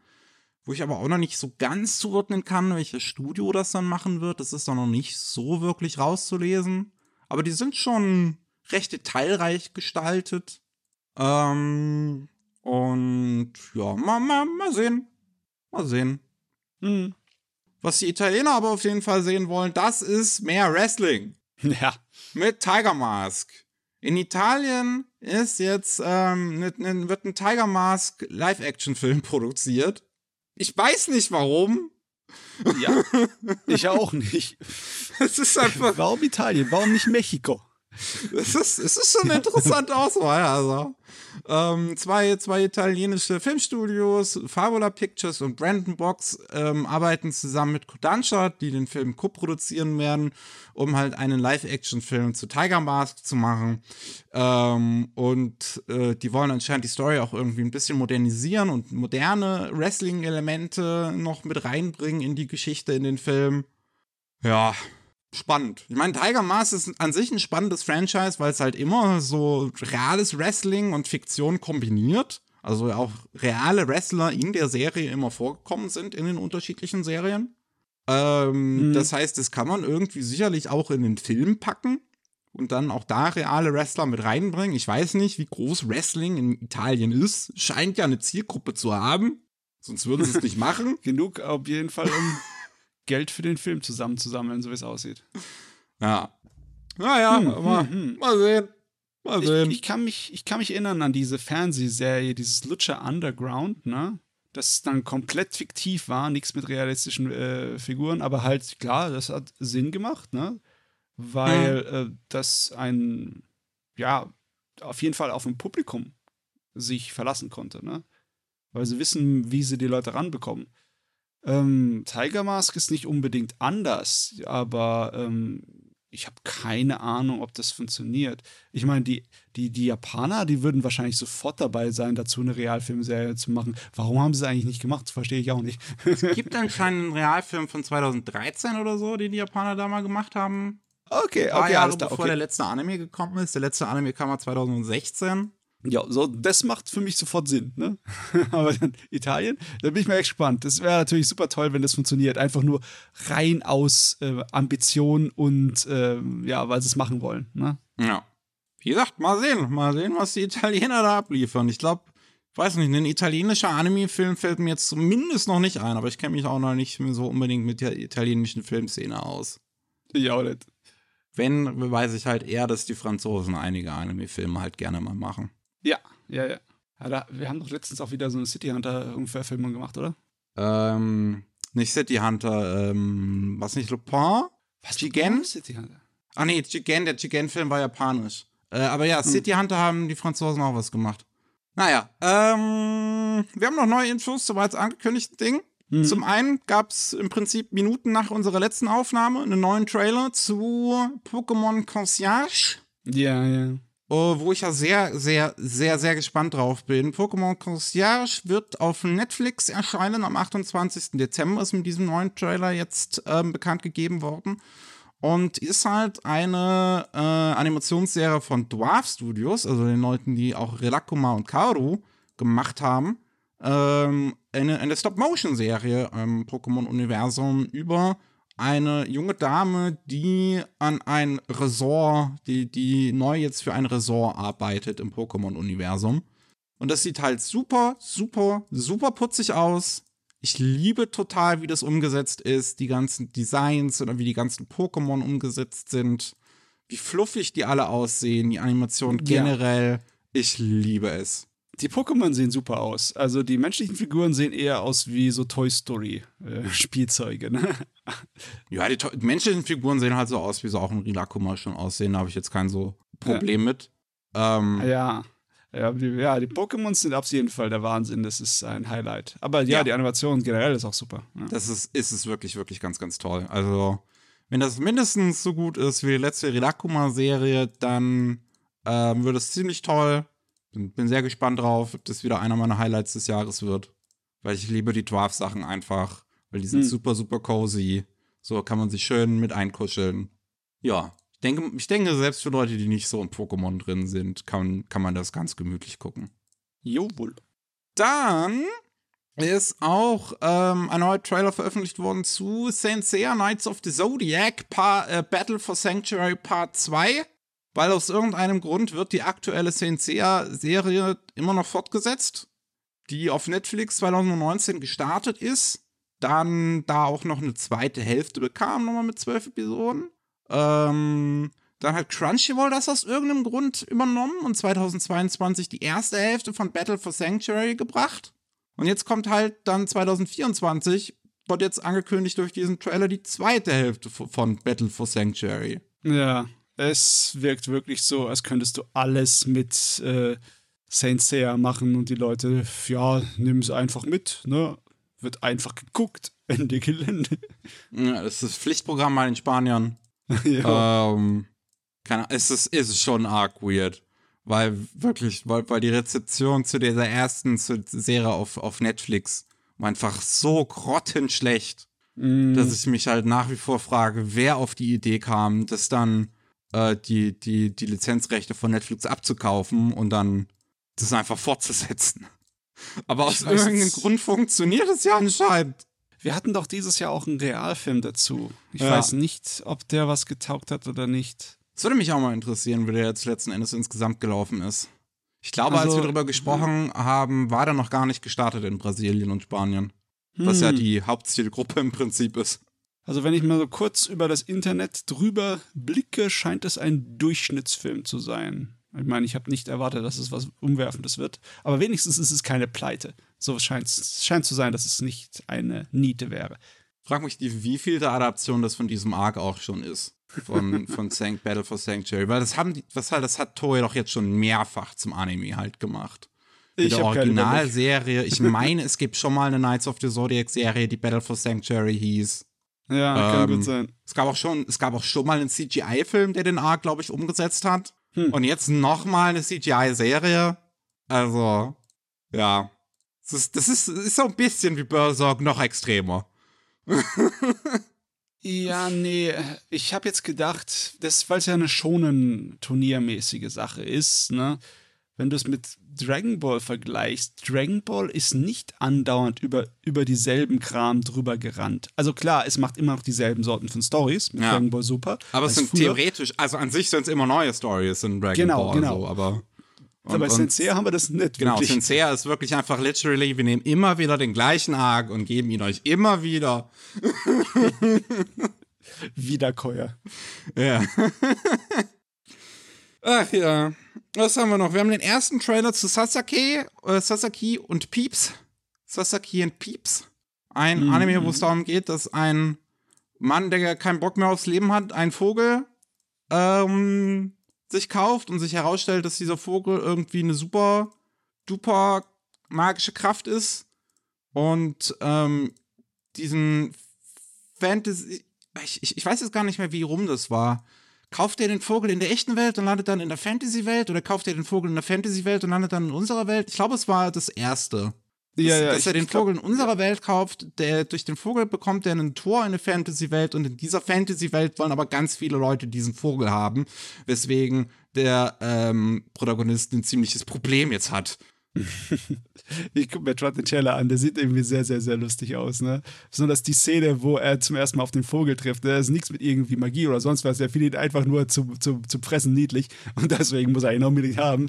Wo ich aber auch noch nicht so ganz zuordnen kann, welches Studio das dann machen wird. Das ist doch noch nicht so wirklich rauszulesen. Aber die sind schon recht detailreich gestaltet. Ähm, und ja, mal, mal, mal sehen. Mal sehen. Hm. Was die Italiener aber auf jeden Fall sehen wollen, das ist mehr Wrestling. Ja. Mit Tiger Mask. In Italien ist jetzt ähm, ne, ne, wird ein Tiger Mask Live-Action-Film produziert. Ich weiß nicht warum. Ja, ich auch nicht. Es ist einfach. Warum Italien? Warum nicht Mexiko? Es ist, es ist schon eine interessante Auswahl. Also. Ähm, zwei, zwei italienische Filmstudios, Fabula Pictures und Brandon Box, ähm, arbeiten zusammen mit Kodansha, die den Film co-produzieren werden, um halt einen Live-Action-Film zu Tiger Mask zu machen. Ähm, und äh, die wollen anscheinend die Story auch irgendwie ein bisschen modernisieren und moderne Wrestling-Elemente noch mit reinbringen in die Geschichte in den Film. Ja, spannend. Ich meine, Tiger Mask ist an sich ein spannendes Franchise, weil es halt immer so reales Wrestling und Fiktion kombiniert. Also auch reale Wrestler in der Serie immer vorgekommen sind in den unterschiedlichen Serien. Ähm, mhm. Das heißt, das kann man irgendwie sicherlich auch in den Film packen und dann auch da reale Wrestler mit reinbringen. Ich weiß nicht, wie groß Wrestling in Italien ist. Scheint ja eine Zielgruppe zu haben. Sonst würden sie es nicht machen. Genug auf jeden Fall, um Geld für den Film zusammenzusammeln, so wie es aussieht. Ja. Naja, hm, mal, hm, hm. mal sehen. Mal sehen. Ich, ich, kann mich, ich kann mich erinnern an diese Fernsehserie, dieses Lutscher Underground, ne? Das dann komplett fiktiv war, nichts mit realistischen äh, Figuren, aber halt, klar, das hat Sinn gemacht, ne? Weil hm. äh, das ein, ja, auf jeden Fall auf ein Publikum sich verlassen konnte, ne? Weil sie wissen, wie sie die Leute ranbekommen. Ähm, Tiger Mask ist nicht unbedingt anders, aber ähm, ich habe keine Ahnung, ob das funktioniert. Ich meine, die, die, die Japaner, die würden wahrscheinlich sofort dabei sein, dazu eine Realfilmserie zu machen. Warum haben sie es eigentlich nicht gemacht? Das verstehe ich auch nicht. es gibt anscheinend einen Realfilm von 2013 oder so, den die Japaner da mal gemacht haben. Okay, okay, Jahre alles bevor okay. der letzte Anime gekommen ist. Der letzte Anime kam mal 2016. Ja, so, das macht für mich sofort Sinn, ne? Aber dann Italien, da bin ich mal echt gespannt. Das wäre natürlich super toll, wenn das funktioniert. Einfach nur rein aus äh, Ambition und äh, ja, weil sie es machen wollen, ne? Ja. Wie gesagt, mal sehen, mal sehen, was die Italiener da abliefern. Ich glaube, weiß nicht, ein italienischer Anime-Film fällt mir jetzt zumindest noch nicht ein, aber ich kenne mich auch noch nicht so unbedingt mit der italienischen Filmszene aus. Auch nicht. Wenn, weiß ich halt eher, dass die Franzosen einige Anime-Filme halt gerne mal machen. Ja, ja, ja. ja da, wir haben doch letztens auch wieder so eine City Hunter-Verfilmung gemacht, oder? Ähm, nicht City Hunter, ähm, was nicht Lupin? Was? Jigen? City Hunter. Ah, nee, Jigen, der Jigen-Film war japanisch. Äh, aber ja, hm. City Hunter haben die Franzosen auch was gemacht. Naja, ähm, wir haben noch neue Infos zum als angekündigten Ding. Mhm. Zum einen gab es im Prinzip Minuten nach unserer letzten Aufnahme einen neuen Trailer zu Pokémon Concierge. Ja, ja. Uh, wo ich ja sehr, sehr, sehr, sehr gespannt drauf bin. Pokémon Concierge wird auf Netflix erscheinen am 28. Dezember, ist mit diesem neuen Trailer jetzt ähm, bekannt gegeben worden. Und ist halt eine äh, Animationsserie von Dwarf Studios, also den Leuten, die auch Relakuma und Karu gemacht haben. Ähm, eine eine Stop-Motion-Serie im Pokémon-Universum über eine junge Dame, die an ein Resort, die, die neu jetzt für ein Resort arbeitet im Pokémon-Universum. Und das sieht halt super, super, super putzig aus. Ich liebe total, wie das umgesetzt ist, die ganzen Designs oder wie die ganzen Pokémon umgesetzt sind, wie fluffig die alle aussehen, die Animation generell. Ich liebe es. Die Pokémon sehen super aus. Also die menschlichen Figuren sehen eher aus wie so Toy Story äh, Spielzeuge. Ne? Ja, die, die, menschlichen Figuren sehen halt so aus, wie sie auch in Rilakuma schon aussehen. Da habe ich jetzt kein so Problem ja. mit. Ähm, ja. Ja die, ja, die Pokémon sind auf jeden Fall der Wahnsinn. Das ist ein Highlight. Aber ja, ja. die Animation generell ist auch super. Ja. Das ist, ist es wirklich, wirklich ganz, ganz toll. Also, wenn das mindestens so gut ist wie die letzte Rilakuma-Serie, dann ähm, wird es ziemlich toll. Bin, bin sehr gespannt drauf, ob das wieder einer meiner Highlights des Jahres wird. Weil ich liebe die Dwarf-Sachen einfach. Weil die sind hm. super, super cozy. So kann man sich schön mit einkuscheln. Ja, ich denke, ich denke, selbst für Leute, die nicht so in Pokémon drin sind, kann, kann man das ganz gemütlich gucken. Jawohl. Dann ist auch ähm, ein neuer Trailer veröffentlicht worden zu Saint Seiya Knights of the Zodiac pa äh, Battle for Sanctuary Part 2 weil aus irgendeinem Grund wird die aktuelle Senseiya-Serie immer noch fortgesetzt, die auf Netflix 2019 gestartet ist, dann da auch noch eine zweite Hälfte bekam, nochmal mit zwölf Episoden. Ähm, dann hat Crunchyroll das aus irgendeinem Grund übernommen und 2022 die erste Hälfte von Battle for Sanctuary gebracht. Und jetzt kommt halt dann 2024, wird jetzt angekündigt durch diesen Trailer die zweite Hälfte von Battle for Sanctuary. Ja, es wirkt wirklich so, als könntest du alles mit äh, Saint Seiya machen und die Leute, ja, nimm es einfach mit, ne? Wird einfach geguckt, Ende Gelände. Ja, das ist das Pflichtprogramm bei den Spaniern. ja. Ähm, keine, es, ist, es ist schon arg weird. Weil wirklich, weil, weil die Rezeption zu dieser ersten Serie auf, auf Netflix war einfach so grottenschlecht, mm. dass ich mich halt nach wie vor frage, wer auf die Idee kam, das dann äh, die, die, die Lizenzrechte von Netflix abzukaufen und dann das einfach fortzusetzen. Aber aus irgendeinem Grund funktioniert es ja anscheinend. Wir hatten doch dieses Jahr auch einen Realfilm dazu. Ich ja. weiß nicht, ob der was getaugt hat oder nicht. Das würde mich auch mal interessieren, wie der jetzt letzten Endes insgesamt gelaufen ist. Ich glaube, also, als wir darüber gesprochen haben, war der noch gar nicht gestartet in Brasilien und Spanien. Hm. Was ja hm. die Hauptzielgruppe im Prinzip ist. Also wenn ich mal so kurz über das Internet drüber blicke, scheint es ein Durchschnittsfilm zu sein. Ich meine, ich habe nicht erwartet, dass es was Umwerfendes wird, aber wenigstens ist es keine Pleite. So scheint es scheint zu sein, dass es nicht eine Niete wäre. Frag mich, wie viel der Adaption das von diesem Arc auch schon ist. Von, von Battle for Sanctuary. Weil das haben die, was halt, das hat Toei doch jetzt schon mehrfach zum Anime halt gemacht. Ich der Originalserie. Ich meine, es gibt schon mal eine Knights of the Zodiac Serie, die Battle for Sanctuary hieß. Ja, kann ähm, gut sein. Es gab auch schon, es gab auch schon mal einen CGI-Film, der den Arc, glaube ich, umgesetzt hat. Hm. Und jetzt noch mal eine CGI-Serie. Also, ja. Das ist, das ist, ist so ein bisschen wie Berserk, noch extremer. ja, nee, ich habe jetzt gedacht, weil es ja eine schonen turniermäßige Sache ist, ne? Wenn du es mit Dragon Ball vergleichst, Dragon Ball ist nicht andauernd über, über dieselben Kram drüber gerannt. Also klar, es macht immer noch dieselben Sorten von Stories mit ja. Dragon Ball Super. Aber es sind früher. theoretisch, also an sich sind es immer neue Stories in Dragon genau, Ball. Genau, so, aber und, bei Senseiya haben wir das nicht Genau, wirklich. Senseiya ist wirklich einfach literally, wir nehmen immer wieder den gleichen Arc und geben ihn euch immer wieder. Wiederkäuer. Ja. Ach ja. Was haben wir noch? Wir haben den ersten Trailer zu Sasaki, äh, Sasaki und Peeps. Sasaki und Peeps. Ein mhm. Anime, wo es darum geht, dass ein Mann, der keinen Bock mehr aufs Leben hat, einen Vogel ähm, sich kauft und sich herausstellt, dass dieser Vogel irgendwie eine super, duper magische Kraft ist. Und ähm, diesen Fantasy. Ich, ich, ich weiß jetzt gar nicht mehr, wie rum das war kauft er den Vogel in der echten Welt und landet dann in der Fantasy-Welt oder kauft er den Vogel in der Fantasy-Welt und landet dann in unserer Welt? Ich glaube, es war das erste. Das, ja, ja, dass er den Vogel in unserer Welt kauft, der durch den Vogel bekommt er ein Tor in eine Fantasy-Welt und in dieser Fantasy-Welt wollen aber ganz viele Leute diesen Vogel haben, weswegen der ähm, Protagonist ein ziemliches Problem jetzt hat. ich gucke mir Trot Trailer an, der sieht irgendwie sehr, sehr, sehr lustig aus, ne? Besonders die Szene, wo er zum ersten Mal auf den Vogel trifft, ne? da ist nichts mit irgendwie Magie oder sonst was, er findet ihn einfach nur zum, zum, zum Fressen niedlich und deswegen muss er ihn unbedingt haben.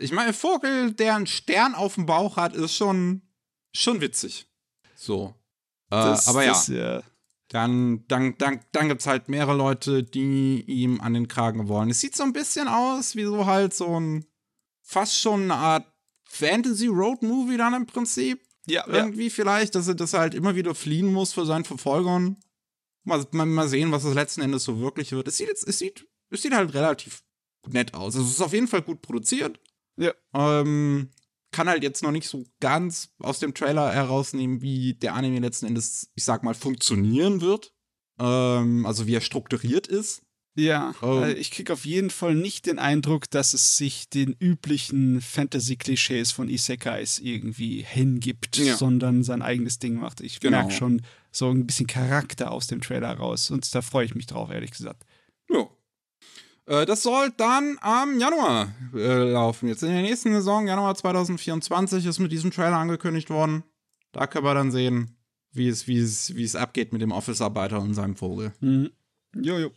ich meine, Vogel, der einen Stern auf dem Bauch hat, ist schon, schon witzig. So. Äh, das, aber ja. Das, ja. dann, dann, dann, dann gibt es halt mehrere Leute, die ihm an den Kragen wollen. Es sieht so ein bisschen aus wie so halt so ein fast schon eine Art Fantasy Road Movie dann im Prinzip. Ja, Irgendwie ja. vielleicht, dass er, dass er halt immer wieder fliehen muss vor seinen Verfolgern. Mal, mal, mal sehen, was das letzten Endes so wirklich wird. Es sieht, jetzt, es sieht, es sieht halt relativ nett aus. Also es ist auf jeden Fall gut produziert. Ja. Ähm, kann halt jetzt noch nicht so ganz aus dem Trailer herausnehmen, wie der Anime letzten Endes, ich sag mal, funktionieren wird. Ähm, also wie er strukturiert ist. Ja, oh. ich krieg auf jeden Fall nicht den Eindruck, dass es sich den üblichen Fantasy-Klischees von Isekais irgendwie hingibt, ja. sondern sein eigenes Ding macht. Ich genau. merke schon so ein bisschen Charakter aus dem Trailer raus und da freue ich mich drauf, ehrlich gesagt. Ja. Äh, das soll dann am Januar äh, laufen. Jetzt in der nächsten Saison, Januar 2024, ist mit diesem Trailer angekündigt worden. Da können wir dann sehen, wie es, wie es, wie es abgeht mit dem Office-Arbeiter und seinem Vogel. Mhm. Jojo.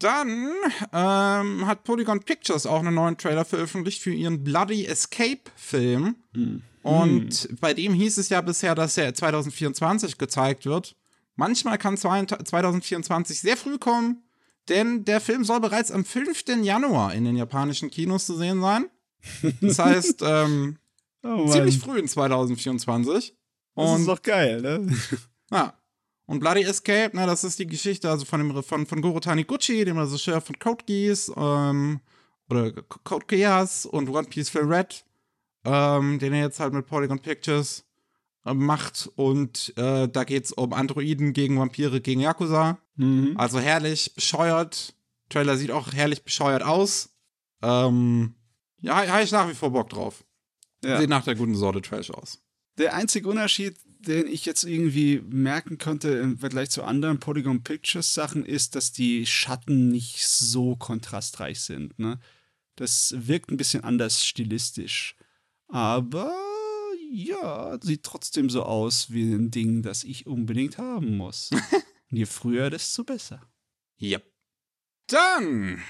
Dann ähm, hat Polygon Pictures auch einen neuen Trailer veröffentlicht für ihren Bloody Escape-Film. Mhm. Und bei dem hieß es ja bisher, dass er 2024 gezeigt wird. Manchmal kann 2024 sehr früh kommen, denn der Film soll bereits am 5. Januar in den japanischen Kinos zu sehen sein. Das heißt, ähm, oh ziemlich früh in 2024. Und, das ist doch geil, ne? Ja. Und Bloody Escape, na, das ist die Geschichte also von, dem, von, von Goro Taniguchi, dem Regisseur von Code Geass, ähm, oder Code Geass und One Piece for Red, ähm, den er jetzt halt mit Polygon Pictures äh, macht. Und äh, da es um Androiden gegen Vampire gegen Yakuza. Mhm. Also herrlich bescheuert. Trailer sieht auch herrlich bescheuert aus. Ähm, ja, habe ich nach wie vor Bock drauf. Ja. Sieht nach der guten Sorte Trash aus. Der einzige Unterschied, den ich jetzt irgendwie merken konnte im Vergleich zu anderen Polygon Pictures Sachen, ist, dass die Schatten nicht so kontrastreich sind. Ne? Das wirkt ein bisschen anders stilistisch. Aber ja, sieht trotzdem so aus wie ein Ding, das ich unbedingt haben muss. Je früher, desto besser. Yep. Dann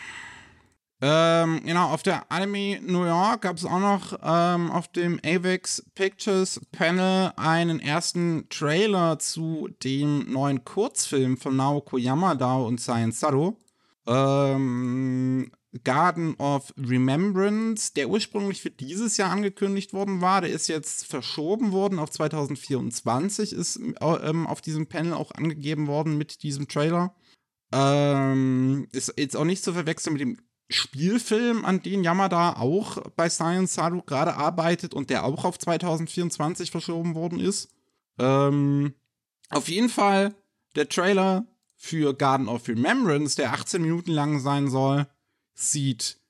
ähm, genau, auf der Anime New York gab es auch noch ähm, auf dem AVEX Pictures Panel einen ersten Trailer zu dem neuen Kurzfilm von Naoko Yamada und Science Saro. Ähm, Garden of Remembrance, der ursprünglich für dieses Jahr angekündigt worden war, der ist jetzt verschoben worden auf 2024, ist ähm, auf diesem Panel auch angegeben worden mit diesem Trailer. Ähm, ist jetzt auch nicht zu verwechseln mit dem Spielfilm, an den Yamada auch bei Science Saru gerade arbeitet und der auch auf 2024 verschoben worden ist. Ähm, auf jeden Fall der Trailer für Garden of Remembrance, der 18 Minuten lang sein soll, sieht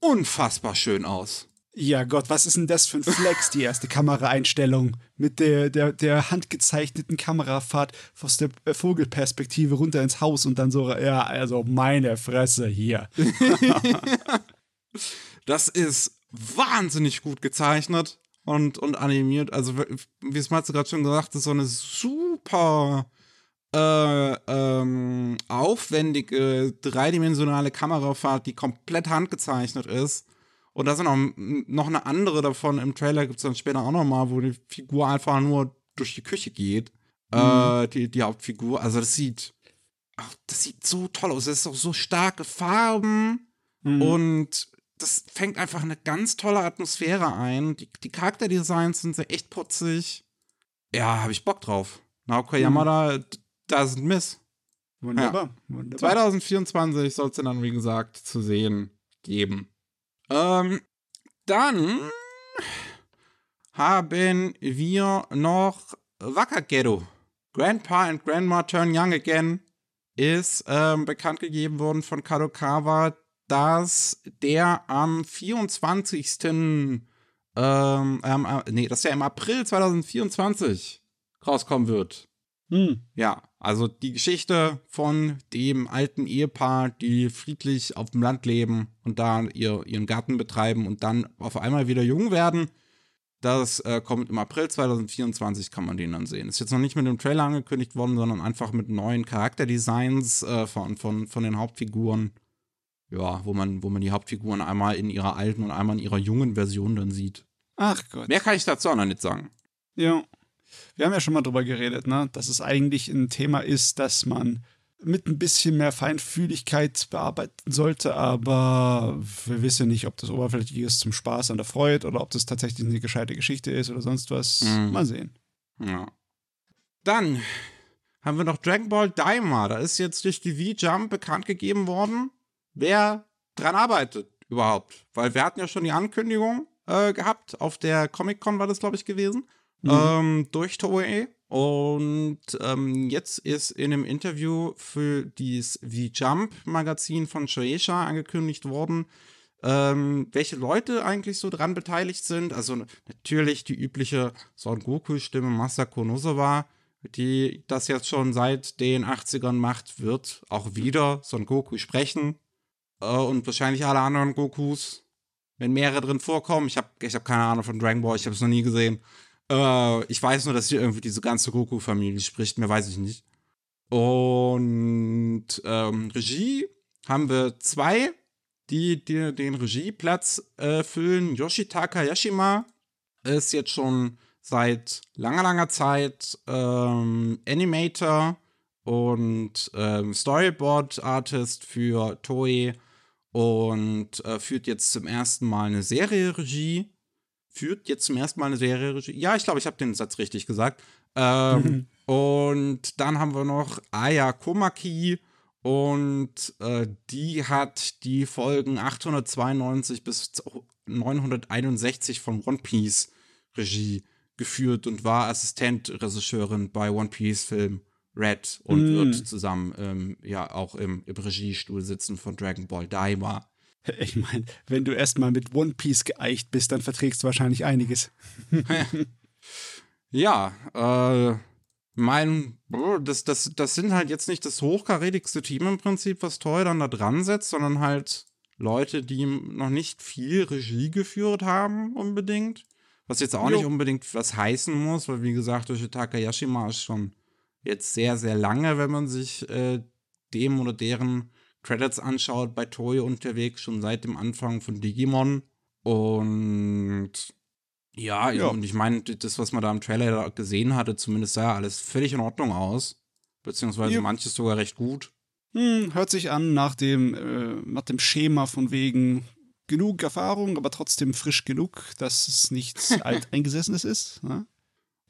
unfassbar schön aus. Ja Gott, was ist denn das für ein Flex, die erste Kameraeinstellung mit der, der, der handgezeichneten Kamerafahrt aus der Vogelperspektive runter ins Haus und dann so, ja, also meine Fresse hier. das ist wahnsinnig gut gezeichnet und, und animiert. Also, wie es Matze gerade schon gesagt hat, so eine super äh, ähm, aufwendige, dreidimensionale Kamerafahrt, die komplett handgezeichnet ist und da sind auch noch eine andere davon im Trailer, gibt es dann später auch noch mal, wo die Figur einfach nur durch die Küche geht. Mhm. Äh, die, die Hauptfigur. Also das sieht, ach, das sieht so toll aus. Es ist auch so starke Farben mhm. und das fängt einfach eine ganz tolle Atmosphäre ein. Die, die Charakterdesigns sind sehr echt putzig. Ja, habe ich Bock drauf. Naoko mhm. Yamada, doesn't miss. Wunderbar, ja. wunderbar. 2024 soll es dann, wie gesagt, zu sehen geben. Ähm, dann haben wir noch Wakageru. Grandpa and Grandma Turn Young Again ist ähm, bekannt gegeben worden von Kadokawa, dass der am 24. Ähm, ähm, nee, dass der im April 2024 rauskommen wird. Hm. Ja, also die Geschichte von dem alten Ehepaar, die friedlich auf dem Land leben und da ihr, ihren Garten betreiben und dann auf einmal wieder jung werden. Das äh, kommt im April 2024, kann man den dann sehen. Ist jetzt noch nicht mit dem Trailer angekündigt worden, sondern einfach mit neuen Charakterdesigns äh, von, von, von den Hauptfiguren. Ja, wo man, wo man die Hauptfiguren einmal in ihrer alten und einmal in ihrer jungen Version dann sieht. Ach Gott. Mehr kann ich dazu auch noch nicht sagen. Ja. Wir haben ja schon mal drüber geredet, ne? dass es eigentlich ein Thema ist, das man mit ein bisschen mehr Feinfühligkeit bearbeiten sollte, aber wir wissen nicht, ob das oberflächlich ist zum Spaß an der Freude oder ob das tatsächlich eine gescheite Geschichte ist oder sonst was. Mhm. Mal sehen. Ja. Dann haben wir noch Dragon Ball Daima. Da ist jetzt durch die V-Jump bekannt gegeben worden, wer dran arbeitet überhaupt. Weil wir hatten ja schon die Ankündigung äh, gehabt, auf der Comic-Con war das, glaube ich, gewesen, mhm. ähm, durch Toei. Und ähm, jetzt ist in einem Interview für dieses V-Jump-Magazin von Shueisha angekündigt worden, ähm, welche Leute eigentlich so dran beteiligt sind. Also natürlich die übliche Son Goku-Stimme Masako Nozawa, die das jetzt schon seit den 80ern macht, wird auch wieder Son Goku sprechen. Äh, und wahrscheinlich alle anderen Gokus, wenn mehrere drin vorkommen. Ich habe ich hab keine Ahnung von Dragon Ball, ich habe es noch nie gesehen. Äh, ich weiß nur, dass hier irgendwie diese ganze Goku-Familie spricht, mehr weiß ich nicht. Und ähm, Regie haben wir zwei, die, die den Regieplatz äh, füllen. Yoshitaka Yashima ist jetzt schon seit langer, langer Zeit ähm, Animator und ähm, Storyboard-Artist für Toei und äh, führt jetzt zum ersten Mal eine Serie Regie führt jetzt zum ersten Mal eine Serie Regie. Ja, ich glaube, ich habe den Satz richtig gesagt. Ähm, mhm. Und dann haben wir noch Aya Komaki und äh, die hat die Folgen 892 bis 961 von One Piece Regie geführt und war Assistentregisseurin bei One Piece Film Red und mm. wird zusammen ähm, ja auch im, im Regiestuhl sitzen von Dragon Ball Daima. Ich meine, wenn du erstmal mit One Piece geeicht bist, dann verträgst du wahrscheinlich einiges. ja, äh, mein, das, das, das sind halt jetzt nicht das hochkarätigste Team im Prinzip, was Toy dann da dran setzt, sondern halt Leute, die noch nicht viel Regie geführt haben, unbedingt. Was jetzt auch jo. nicht unbedingt was heißen muss, weil wie gesagt, durch Takayashima ist schon jetzt sehr, sehr lange, wenn man sich äh, dem oder deren Credits anschaut, bei Toei unterwegs, schon seit dem Anfang von Digimon. Und ja, ja. und ich meine, das, was man da im Trailer gesehen hatte, zumindest sah alles völlig in Ordnung aus. Beziehungsweise ja. manches sogar recht gut. Hm, hört sich an nach dem, äh, nach dem Schema von wegen genug Erfahrung, aber trotzdem frisch genug, dass es nichts alteingesessenes ist. Ne?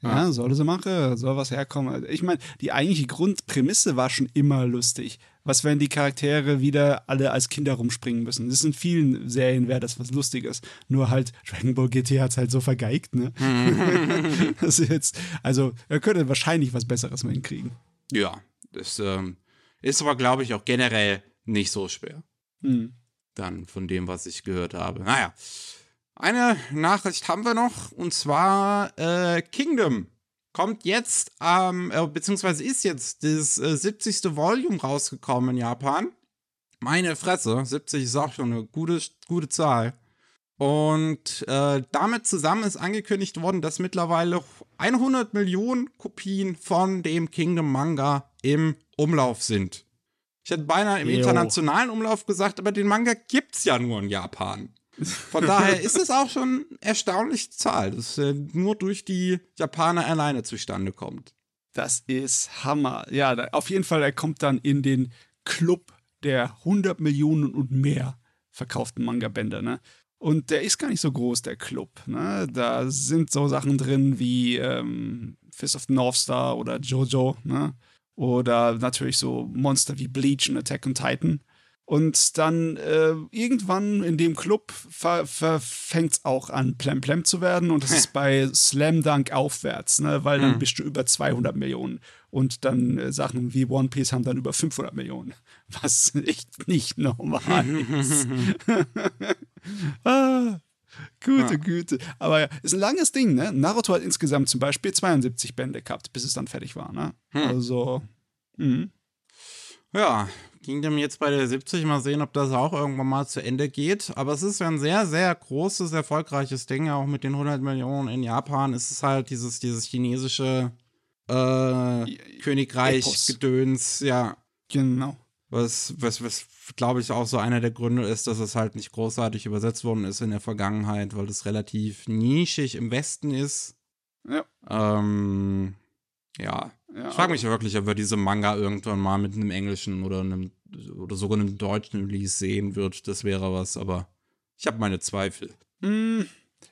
Ja, ja, soll sie machen, soll was herkommen. Ich meine, die eigentliche Grundprämisse war schon immer lustig. Was, wenn die Charaktere wieder alle als Kinder rumspringen müssen? Das ist in vielen Serien wäre das was Lustiges. Nur halt, Dragon Ball GT hat es halt so vergeigt, ne? das ist jetzt, also, er könnte wahrscheinlich was Besseres mal hinkriegen. Ja, das ähm, ist aber, glaube ich, auch generell nicht so schwer. Hm. Dann von dem, was ich gehört habe. Naja. Eine Nachricht haben wir noch, und zwar äh, Kingdom kommt jetzt, ähm, äh, beziehungsweise ist jetzt das äh, 70. Volume rausgekommen in Japan. Meine Fresse, 70 ist auch schon eine gute, gute Zahl. Und äh, damit zusammen ist angekündigt worden, dass mittlerweile 100 Millionen Kopien von dem Kingdom Manga im Umlauf sind. Ich hätte beinahe im internationalen Umlauf gesagt, aber den Manga gibt's ja nur in Japan. Von daher ist es auch schon erstaunlich Zahl, dass äh, nur durch die Japaner alleine zustande kommt. Das ist Hammer. Ja, da, auf jeden Fall, er kommt dann in den Club der 100 Millionen und mehr verkauften Manga-Bänder, ne? Und der ist gar nicht so groß, der Club. Ne? Da sind so Sachen drin wie ähm, Fist of the North Star oder Jojo, ne? Oder natürlich so Monster wie Bleach und Attack on Titan. Und dann äh, irgendwann in dem Club fängt es auch an, Plemplem zu werden. Und das ist bei Slam Dunk aufwärts, ne? weil dann mhm. bist du über 200 Millionen. Und dann äh, Sachen wie One Piece haben dann über 500 Millionen. Was echt nicht normal ist. ah, gute ja. Güte. Aber ja, ist ein langes Ding, ne? Naruto hat insgesamt zum Beispiel 72 Bände gehabt, bis es dann fertig war, ne? Hm. Also, mh. Ja, ging dem jetzt bei der 70 mal sehen, ob das auch irgendwann mal zu Ende geht. Aber es ist ja ein sehr, sehr großes, erfolgreiches Ding. Auch mit den 100 Millionen in Japan ist es halt dieses, dieses chinesische äh, Königreich-Gedöns, ja. Genau. Was, was, was glaube ich, auch so einer der Gründe ist, dass es halt nicht großartig übersetzt worden ist in der Vergangenheit, weil es relativ nischig im Westen ist. Ja. Ähm, ja. ja Ich frage mich wirklich, ob wir diese Manga irgendwann mal mit einem englischen oder einem oder sogar einem deutschen Release sehen wird. Das wäre was, aber ich habe meine Zweifel. Hm,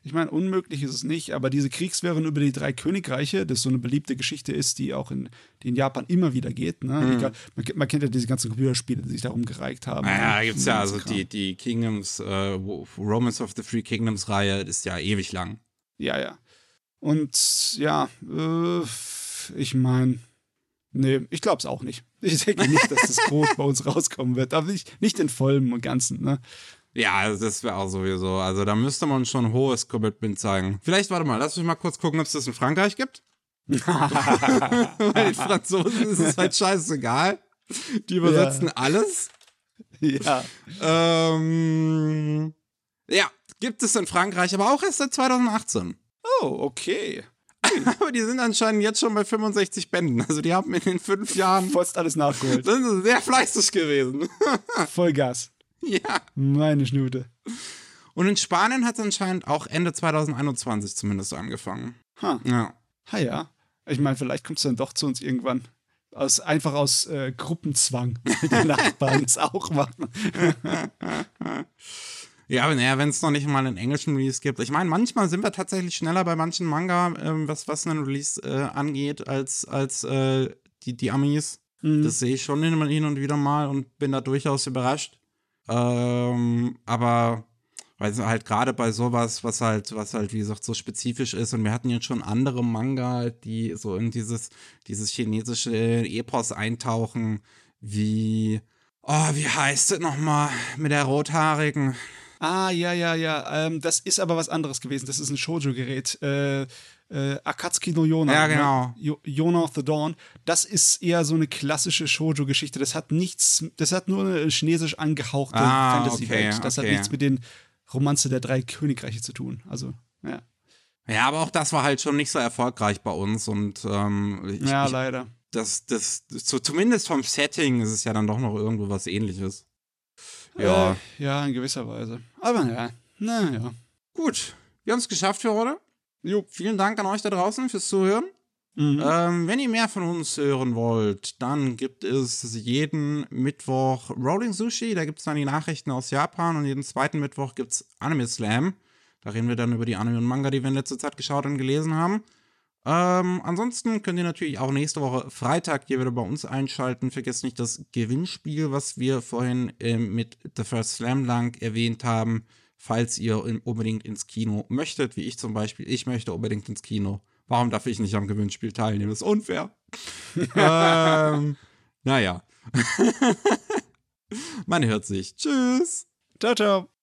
ich meine, unmöglich ist es nicht, aber diese Kriegswirren über die drei Königreiche, das so eine beliebte Geschichte ist, die auch in, die in Japan immer wieder geht. Ne? Mhm. Egal, man, man kennt ja diese ganzen Computerspiele, die sich darum gereicht haben. Naja, ne? gibt's ja, Und also Kram. die, die Kingdoms, äh, Romance of the Three Kingdoms Reihe ist ja ewig lang. Ja, ja. Und ja, äh, ich meine, nee, ich glaube es auch nicht. Ich denke nicht, dass das groß bei uns rauskommen wird, aber nicht, nicht in vollem und Ganzen. Ne? Ja, das wäre auch sowieso. Also da müsste man schon ein hohes Commitment zeigen. Vielleicht, warte mal, lass mich mal kurz gucken, ob es das in Frankreich gibt. Weil den Franzosen ist es halt scheißegal. Die übersetzen alles. ja. Ähm, ja, gibt es in Frankreich, aber auch erst seit 2018. Oh, okay. Aber die sind anscheinend jetzt schon bei 65 Bänden. Also die haben in den fünf Jahren Fast alles nachgeholt. sind sie sehr fleißig gewesen. Vollgas. ja. Meine Schnute. Und in Spanien hat es anscheinend auch Ende 2021 zumindest angefangen. Ha. Ja. Ha ja. Ich meine, vielleicht kommt es dann doch zu uns irgendwann. Aus, einfach aus äh, Gruppenzwang. Weil die Nachbarn es auch machen. Ja, aber naja, wenn es noch nicht mal einen englischen Release gibt. Ich meine, manchmal sind wir tatsächlich schneller bei manchen Manga, ähm, was, was einen Release äh, angeht, als, als äh, die, die Amis. Mhm. Das sehe ich schon hin hin und wieder mal und bin da durchaus überrascht. Ähm, aber weil es halt gerade bei sowas, was halt, was halt, wie gesagt, so spezifisch ist, und wir hatten jetzt schon andere Manga, die so in dieses, dieses chinesische Epos eintauchen, wie, oh, wie heißt es nochmal mit der Rothaarigen? Ah, ja, ja, ja. Ähm, das ist aber was anderes gewesen. Das ist ein Shoujo-Gerät. Äh, äh, Akatsuki no Yona. Ja, genau. Ne? Yo- Yona of the Dawn. Das ist eher so eine klassische Shoujo-Geschichte. Das hat nichts, das hat nur eine chinesisch angehauchte Ah, Fantasy-Welt. okay, das okay. hat nichts mit den Romanze der drei Königreiche zu tun. Also, ja. Ja, aber auch das war halt schon nicht so erfolgreich bei uns und ähm, ich, ja, ich, leider. das, das, so, zumindest vom Setting ist es ja dann doch noch irgendwo was ähnliches. Ja. Äh, ja, in gewisser Weise. Aber ja, naja. Gut, wir haben es geschafft für heute. Jo. Vielen Dank an euch da draußen fürs Zuhören. Mhm. Ähm, wenn ihr mehr von uns hören wollt, dann gibt es jeden Mittwoch Rolling Sushi. Da gibt es dann die Nachrichten aus Japan und jeden zweiten Mittwoch gibt es Anime Slam. Da reden wir dann über die Anime und Manga, die wir in letzter Zeit geschaut und gelesen haben. Ähm, ansonsten könnt ihr natürlich auch nächste Woche Freitag hier wieder bei uns einschalten. Vergesst nicht das Gewinnspiel, was wir vorhin ähm, mit The First Slam Dunk erwähnt haben. Falls ihr in, unbedingt ins Kino möchtet, wie ich zum Beispiel. Ich möchte unbedingt ins Kino. Warum darf ich nicht am Gewinnspiel teilnehmen? Das ist unfair. ähm, naja. Man hört sich. Tschüss. Ciao, ciao.